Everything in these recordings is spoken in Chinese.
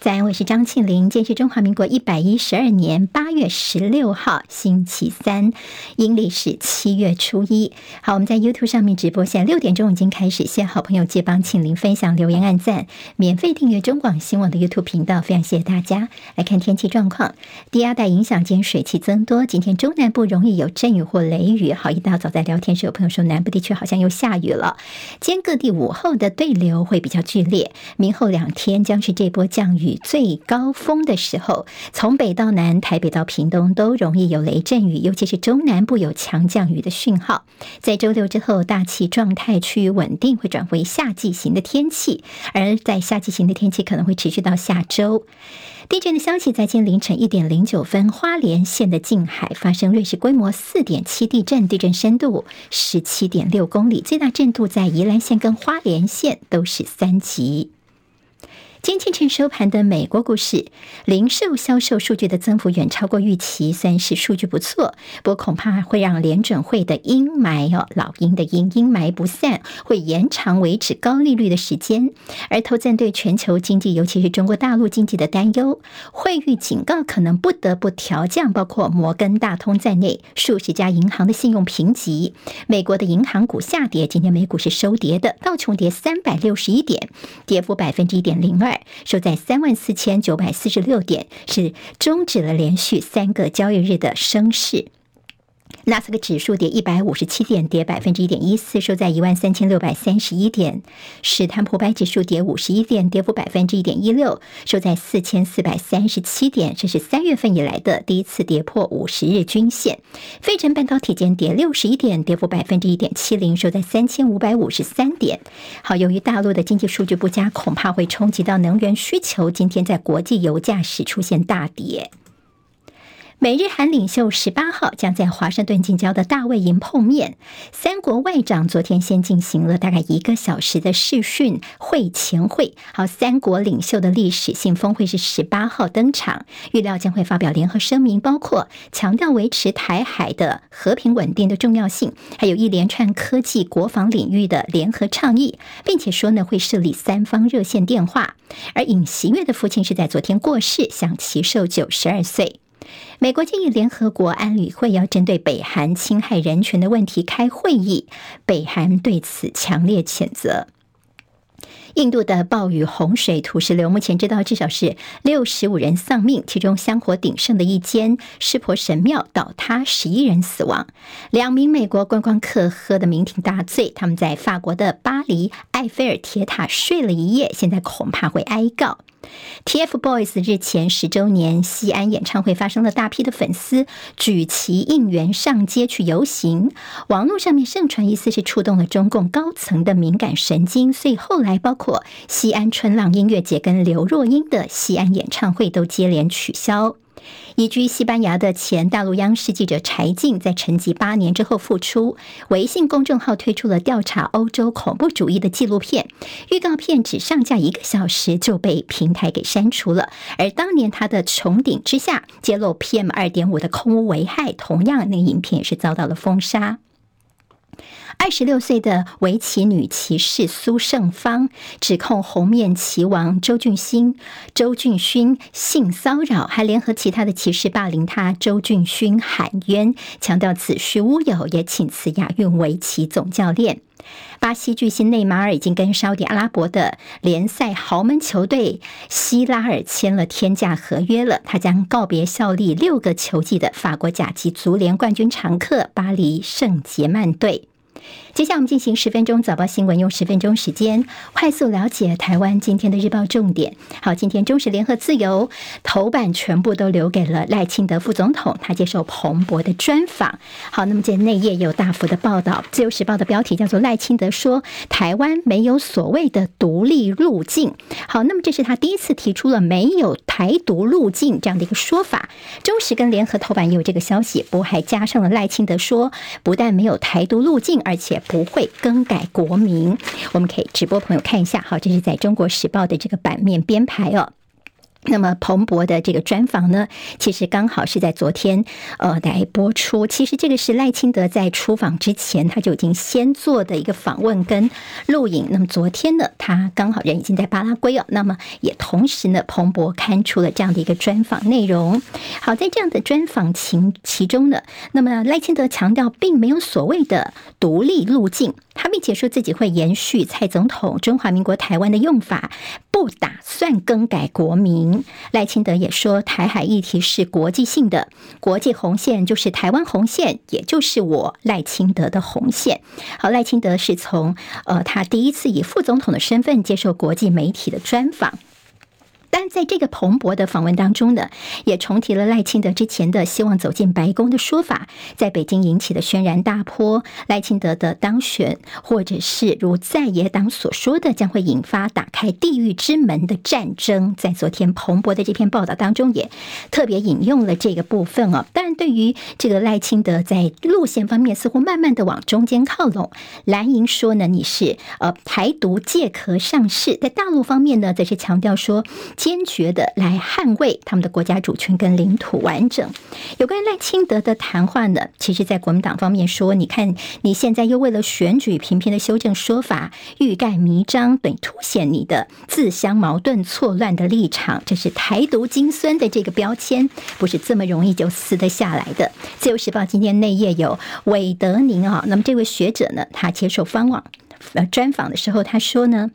在，我是张庆林。今天是中华民国一百一十二年八月十六号，星期三，阴历是七月初一。好，我们在 YouTube 上面直播，现在六点钟已经开始。谢好朋友借帮庆林分享、留言、按赞，免费订阅中广新闻网的 YouTube 频道，非常谢谢大家。来看天气状况，低压带影响，今天水汽增多，今天中南部容易有阵雨或雷雨。好，一大早在聊天时，有朋友说南部地区好像又下雨了。今天各地午后的对流会比较剧烈，明后两天将是这波降雨最高峰的时候，从北到南，台北到屏东都容易有雷阵雨，尤其是中南部有强降雨的讯号。在周六之后，大气状态趋于稳定，会转为夏季型的天气，而在夏季型的天气可能会持续到下周。地震的消息，在今天凌晨一点零九分，花莲县的近海发生瑞士规模四点七地震，地震深度十七点六公里，最大震度在宜兰县跟花莲县都是三级。今天清晨收盘的美国股市，零售销售数据的增幅远超过预期，算是数据不错。不过恐怕会让联准会的阴霾哦，老鹰的阴阴霾不散，会延长维持高利率的时间。而投资人对全球经济，尤其是中国大陆经济的担忧，惠誉警告可能不得不调降包括摩根大通在内数十家银行的信用评级。美国的银行股下跌，今天美股是收跌的，道琼跌三百六十一点，跌幅百分之一点零二。收在三万四千九百四十六点，是终止了连续三个交易日的升势。纳斯克指数跌一百五十七点，跌百分之一点一四，收在一万三千六百三十一点。史坦普白指数跌五十一点，跌幅百分之一点一六，收在四千四百三十七点。这是三月份以来的第一次跌破五十日均线。费城半导体间跌六十一点，跌幅百分之一点七零，收在三千五百五十三点。好，由于大陆的经济数据不佳，恐怕会冲击到能源需求。今天在国际油价时出现大跌。美日韩领袖十八号将在华盛顿近郊的大卫营碰面。三国外长昨天先进行了大概一个小时的视讯会前会。好，三国领袖的历史性峰会是十八号登场，预料将会发表联合声明，包括强调维持台海的和平稳定的重要性，还有一连串科技国防领域的联合倡议，并且说呢会设立三方热线电话。而尹锡悦的父亲是在昨天过世，享耆寿九十二岁。美国建议联合国安理会要针对北韩侵害人权的问题开会议，北韩对此强烈谴责。印度的暴雨洪水土石流，目前知道至少是六十五人丧命，其中香火鼎盛的一间湿婆神庙倒塌，十一人死亡。两名美国观光客喝得酩酊大醉，他们在法国的巴黎埃菲尔铁塔睡了一夜，现在恐怕会挨告。TFBOYS 日前十周年西安演唱会发生了大批的粉丝举旗应援上街去游行，网络上面盛传疑似是触动了中共高层的敏感神经，所以后来包括西安春浪音乐节跟刘若英的西安演唱会都接连取消。移居西班牙的前大陆央视记者柴静，在沉寂八年之后复出，微信公众号推出了调查欧洲恐怖主义的纪录片，预告片只上架一个小时就被平台给删除了。而当年他的《穹顶之下》揭露 PM 二点五的空污危害，同样那影片也是遭到了封杀。二十六岁的围棋女棋士苏胜芳指控红面棋王周俊勋、周俊勋性骚扰，还联合其他的棋士霸凌他。周俊勋喊冤，强调子虚乌有，也请辞亚运围棋总教练。巴西巨星内马尔已经跟沙特阿拉伯的联赛豪门球队希拉尔签了天价合约了，他将告别效力六个球季的法国甲级足联冠军常客巴黎圣杰曼队。接下来我们进行十分钟早报新闻，用十分钟时间快速了解台湾今天的日报重点。好，今天中时联合自由头版全部都留给了赖清德副总统，他接受彭博的专访。好，那么今天内页有大幅的报道，自由时报的标题叫做赖清德说台湾没有所谓的独立路径。好，那么这是他第一次提出了没有台独路径这样的一个说法。中时跟联合头版也有这个消息，不过还加上了赖清德说，不但没有台独路径，而而且不会更改国名，我们可以直播朋友看一下，好，这是在中国时报的这个版面编排哦。那么彭博的这个专访呢，其实刚好是在昨天呃来播出。其实这个是赖清德在出访之前他就已经先做的一个访问跟录影。那么昨天呢，他刚好人已经在巴拉圭哦。那么也同时呢，彭博刊出了这样的一个专访内容。好，在这样的专访情其中呢，那么赖清德强调并没有所谓的独立路径。他并且说自己会延续蔡总统“中华民国台湾”的用法，不打算更改国名。赖清德也说，台海议题是国际性的，国际红线就是台湾红线，也就是我赖清德的红线。好，赖清德是从呃他第一次以副总统的身份接受国际媒体的专访。但在这个彭博的访问当中呢，也重提了赖清德之前的希望走进白宫的说法，在北京引起的轩然大波。赖清德的当选，或者是如在野党所说的，将会引发打开地狱之门的战争。在昨天彭博的这篇报道当中，也特别引用了这个部分哦。当然，对于这个赖清德在路线方面似乎慢慢的往中间靠拢，蓝营说呢，你是呃台独借壳上市，在大陆方面呢，则是强调说。坚决的来捍卫他们的国家主权跟领土完整。有关赖清德的谈话呢，其实，在国民党方面说，你看你现在又为了选举频频的修正说法，欲盖弥彰，等凸显你的自相矛盾、错乱的立场，这是台独金孙的这个标签，不是这么容易就撕得下来的。自由时报今天内页有韦德宁啊，那么这位学者呢，他接受方网呃专访的时候，他说呢。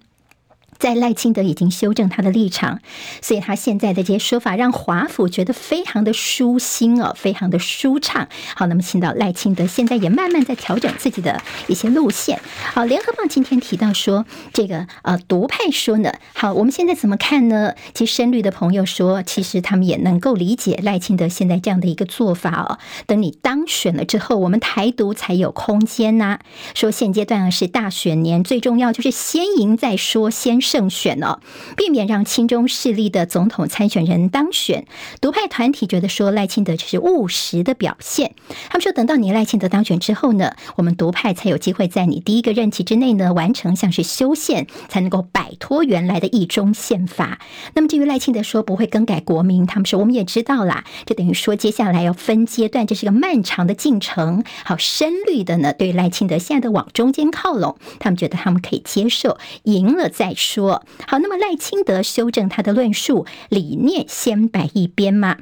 在赖清德已经修正他的立场，所以他现在的这些说法让华府觉得非常的舒心哦，非常的舒畅。好，那么请到赖清德现在也慢慢在调整自己的一些路线。好，联合报今天提到说，这个呃独派说呢，好，我们现在怎么看呢？其实深绿的朋友说，其实他们也能够理解赖清德现在这样的一个做法哦。等你当选了之后，我们台独才有空间呐、说现阶段啊是大选年，最重要就是先赢再说，先。胜选哦，避免让亲中势力的总统参选人当选。独派团体觉得说赖清德这是务实的表现。他们说，等到你赖清德当选之后呢，我们独派才有机会在你第一个任期之内呢完成像是修宪，才能够摆脱原来的一中宪法。那么至于赖清德说不会更改国名，他们说我们也知道啦，这等于说接下来要分阶段，这是个漫长的进程。好，深绿的呢，对赖清德现在的往中间靠拢，他们觉得他们可以接受，赢了再说。说好，那么赖清德修正他的论述，理念先摆一边嘛。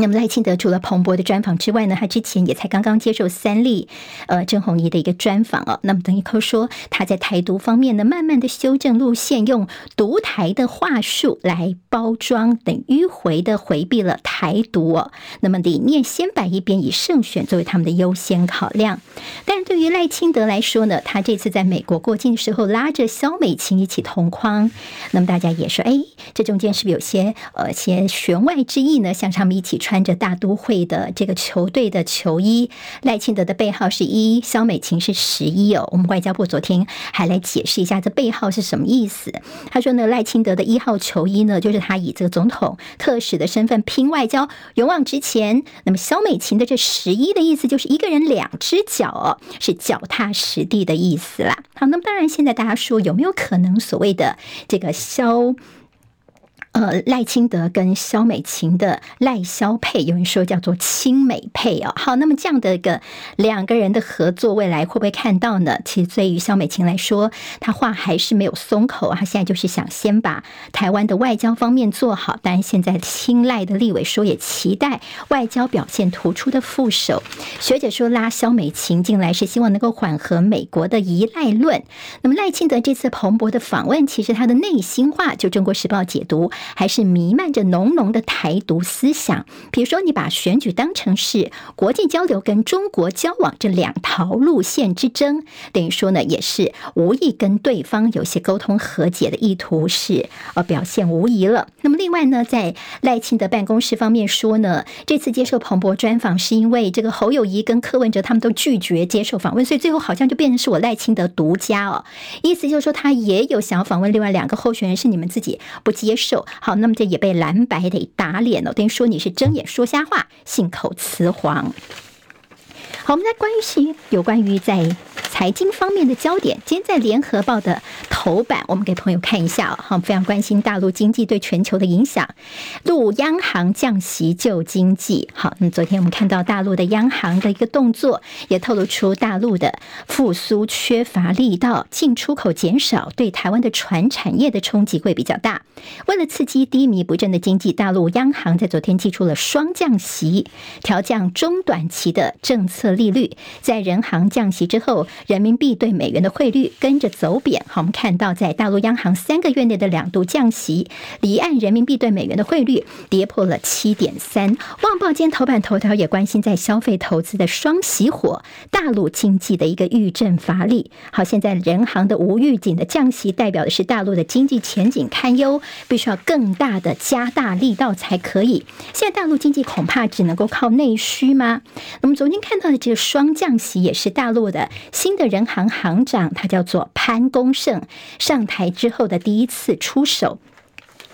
那么赖清德除了彭博的专访之外呢，他之前也才刚刚接受三立呃郑弘仪的一个专访哦。那么等于说他在台独方面呢，慢慢的修正路线，用独台的话术来包装，等迂回的回避了台独哦。那么理念先摆一边，以胜选作为他们的优先考量。但是对于赖清德来说呢，他这次在美国过境的时候拉着萧美琴一起同框，那么大家也说，哎，这中间是不是有些呃些弦外之意呢？像他们一起。穿着大都会的这个球队的球衣，赖清德的背号是一，萧美琴是十一哦。我们外交部昨天还来解释一下这背号是什么意思。他说呢，赖清德的一号球衣呢，就是他以这个总统特使的身份拼外交，勇往直前。那么萧美琴的这十一的意思就是一个人两只脚哦，是脚踏实地的意思啦。好，那么当然现在大家说有没有可能所谓的这个萧？呃，赖清德跟萧美琴的赖萧配，有人说叫做亲美配哦。好，那么这样的一个两个人的合作，未来会不会看到呢？其实对于萧美琴来说，她话还是没有松口，她现在就是想先把台湾的外交方面做好。当然，现在亲赖的立委说也期待外交表现突出的副手。学姐说拉萧美琴进来是希望能够缓和美国的依赖论。那么赖清德这次彭博的访问，其实他的内心话，就中国时报解读。还是弥漫着浓浓的台独思想。比如说，你把选举当成是国际交流跟中国交往这两条路线之争，等于说呢，也是无意跟对方有些沟通和解的意图，是呃表现无疑了。那么另外呢，在赖清德办公室方面说呢，这次接受彭博专访是因为这个侯友谊跟柯文哲他们都拒绝接受访问，所以最后好像就变成是我赖清德独家哦。意思就是说，他也有想要访问另外两个候选人，是你们自己不接受。好，那么这也被蓝白给打脸了，等于说你是睁眼说瞎话，信口雌黄。好，我们来关心有关于在。财经方面的焦点，今天在联合报的头版，我们给朋友看一下哈，非常关心大陆经济对全球的影响。陆央行降息救经济，好，那昨天我们看到大陆的央行的一个动作，也透露出大陆的复苏缺乏力道，进出口减少，对台湾的船产业的冲击会比较大。为了刺激低迷不振的经济，大陆央行在昨天祭出了双降息，调降中短期的政策利率，在人行降息之后，人民币对美元的汇率跟着走贬。好，我们看到在大陆央行三个月内的两度降息，离岸人民币对美元的汇率跌破了七点三。旺报今天头版头条也关心在消费投资的双熄火，大陆经济的一个预振乏力。好，现在人行的无预警的降息，代表的是大陆的经济前景堪忧，必须要更大的加大力道才可以。现在大陆经济恐怕只能够靠内需吗？那么昨天看到的这个双降息，也是大陆的新新的人行行长，他叫做潘功胜，上台之后的第一次出手。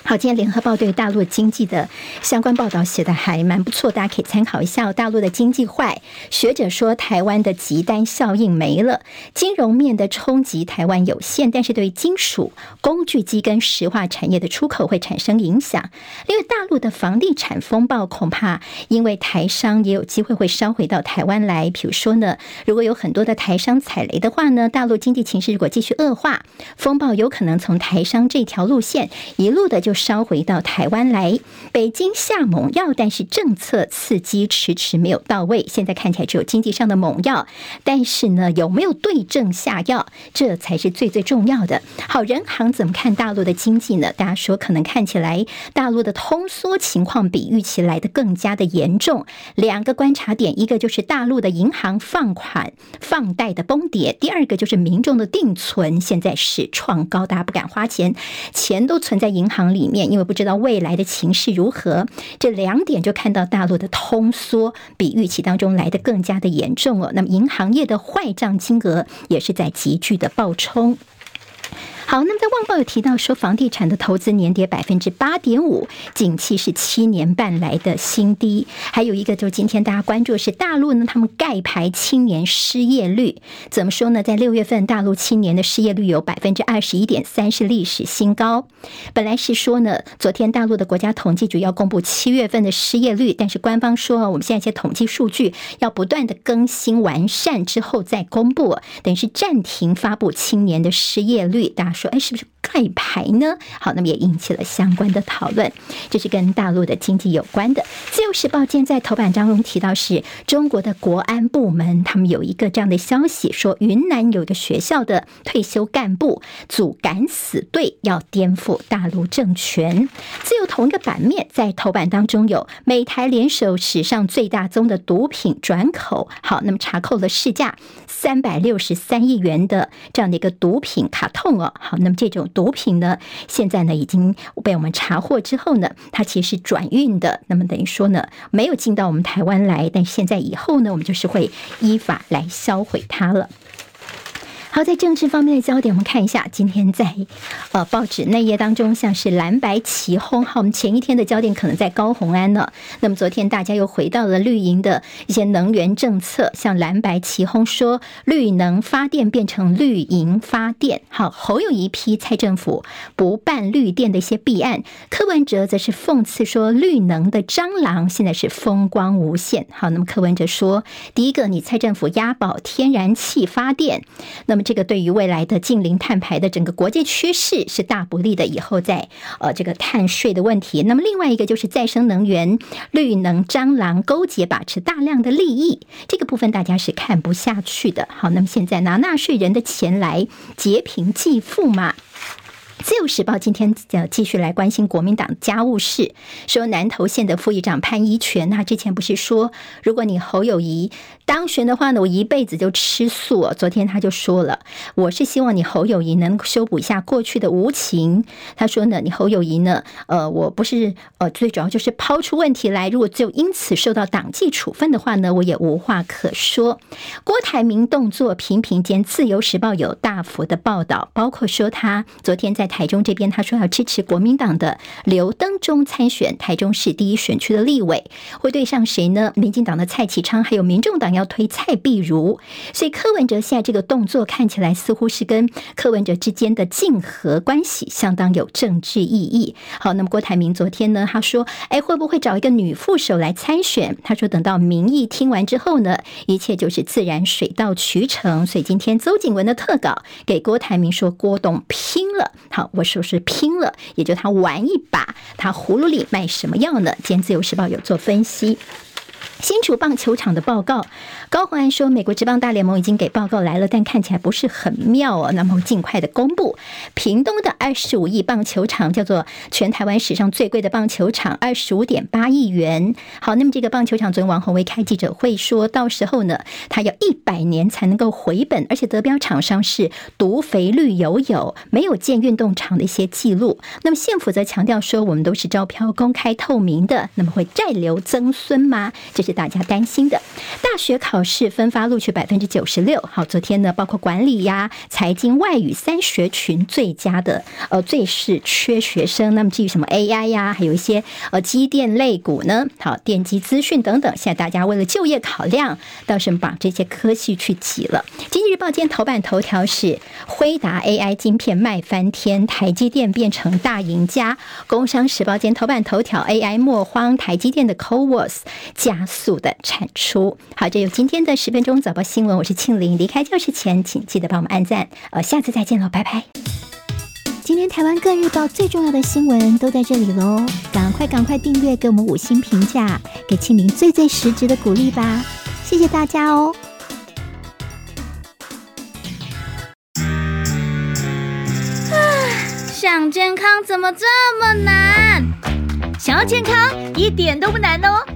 好，今天联合报对大陆经济的相关报道写的还蛮不错，大家可以参考一下。大陆的经济坏，学者说台湾的急单效应没了，金融面的冲击台湾有限，但是对金属、工具机跟石化产业的出口会产生影响。因为大陆的房地产风暴，恐怕因为台商也有机会会烧回到台湾来。比如说呢，如果有很多的台商踩雷的话呢，大陆经济情势如果继续恶化，风暴有可能从台商这条路线一路的就。烧回到台湾来，北京下猛药，但是政策刺激迟迟没有到位。现在看起来只有经济上的猛药，但是呢，有没有对症下药，这才是最最重要的。好，人行怎么看大陆的经济呢？大家说，可能看起来大陆的通缩情况比预期来的更加的严重。两个观察点，一个就是大陆的银行放款放贷的崩跌，第二个就是民众的定存现在是创高，大家不敢花钱，钱都存在银行里。面，因为不知道未来的情势如何，这两点就看到大陆的通缩比预期当中来得更加的严重了。那么银行业的坏账金额也是在急剧的暴冲。好，那么在《旺报》有提到说，房地产的投资年跌百分之八点五，景气是七年半来的新低。还有一个，就是今天大家关注的是大陆呢，他们盖牌青年失业率怎么说呢？在六月份，大陆青年的失业率有百分之二十一点三，是历史新高。本来是说呢，昨天大陆的国家统计局要公布七月份的失业率，但是官方说，我们现在一些统计数据要不断的更新完善之后再公布，等于是暂停发布青年的失业率。大家说，哎，是不是盖牌呢？好，那么也引起了相关的讨论。这是跟大陆的经济有关的。自由时报今天在头版当中提到，是中国的国安部门，他们有一个这样的消息，说云南有一个学校的退休干部组敢死队，要颠覆大陆政权。自由同一个版面在头版当中有美台联手史上最大宗的毒品转口。好，那么查扣了市价三百六十三亿元的这样的一个毒品卡痛哦。好，那么这种毒品呢，现在呢已经被我们查获之后呢，它其实是转运的。那么等于说呢，没有进到我们台湾来，但是现在以后呢，我们就是会依法来销毁它了。好，在政治方面的焦点，我们看一下，今天在呃报纸内页当中，像是蓝白齐轰。好，我们前一天的焦点可能在高虹安呢。那么昨天大家又回到了绿营的一些能源政策，像蓝白齐轰说绿能发电变成绿营发电。好，侯友宜批蔡政府不办绿电的一些弊案，柯文哲则是讽刺说绿能的蟑螂现在是风光无限。好，那么柯文哲说，第一个，你蔡政府押宝天然气发电，那么。这个对于未来的近零碳排的整个国际趋势是大不利的。以后在呃这个碳税的问题，那么另外一个就是再生能源绿能蟑螂勾结把持大量的利益，这个部分大家是看不下去的。好，那么现在拿纳税人的钱来劫贫济富嘛？自由时报今天呃继续来关心国民党家务事，说南投县的副议长潘一权，他之前不是说，如果你侯友谊当选的话呢，我一辈子就吃素。昨天他就说了，我是希望你侯友谊能修补一下过去的无情。他说呢，你侯友谊呢，呃，我不是呃最主要就是抛出问题来，如果就因此受到党纪处分的话呢，我也无话可说。郭台铭动作频频间，自由时报有大幅的报道，包括说他昨天在。台台中这边，他说要支持国民党的刘登中参选台中市第一选区的立委，会对上谁呢？民进党的蔡其昌，还有民众党要推蔡碧如。所以柯文哲现在这个动作看起来似乎是跟柯文哲之间的竞合关系相当有政治意义。好，那么郭台铭昨天呢，他说，哎，会不会找一个女副手来参选？他说等到民意听完之后呢，一切就是自然水到渠成。所以今天邹景文的特稿给郭台铭说，郭董拼了。好，我是不是拼了，也就他玩一把，他葫芦里卖什么药呢？今天自由时报有做分析。新竹棒球场的报告，高虹安说，美国职棒大联盟已经给报告来了，但看起来不是很妙哦。那么尽快的公布，屏东的二十五亿棒球场叫做全台湾史上最贵的棒球场，二十五点八亿元。好，那么这个棒球场，昨天王鸿威开记者会说，到时候呢，他要一百年才能够回本，而且得标厂商是独肥绿油油，没有建运动场的一些记录。那么县府则强调说，我们都是招标公开透明的，那么会债留曾孙吗？这是大家担心的。大学考试分发录取百分之九十六。好，昨天呢，包括管理呀、财经、外语三学群最佳的，呃，最是缺学生。那么至于什么 AI 呀，还有一些呃机电类股呢，好，电机资讯等等。现在大家为了就业考量，倒是把这些科系去挤了。经济日报今天头版头条是辉达 AI 晶片卖翻天，台积电变成大赢家。工商时报今天头版头条 AI 莫慌，台积电的 CoWoS 加速。的产出。好，这有今天的十分钟早报新闻，我是庆玲。离开教室前，请记得帮我们按赞。呃，下次再见喽，拜拜。今天台湾各日报最重要的新闻都在这里喽，赶快赶快订阅，给我们五星评价，给庆玲最最实质的鼓励吧，谢谢大家哦。啊，想健康怎么这么难？想要健康一点都不难哦。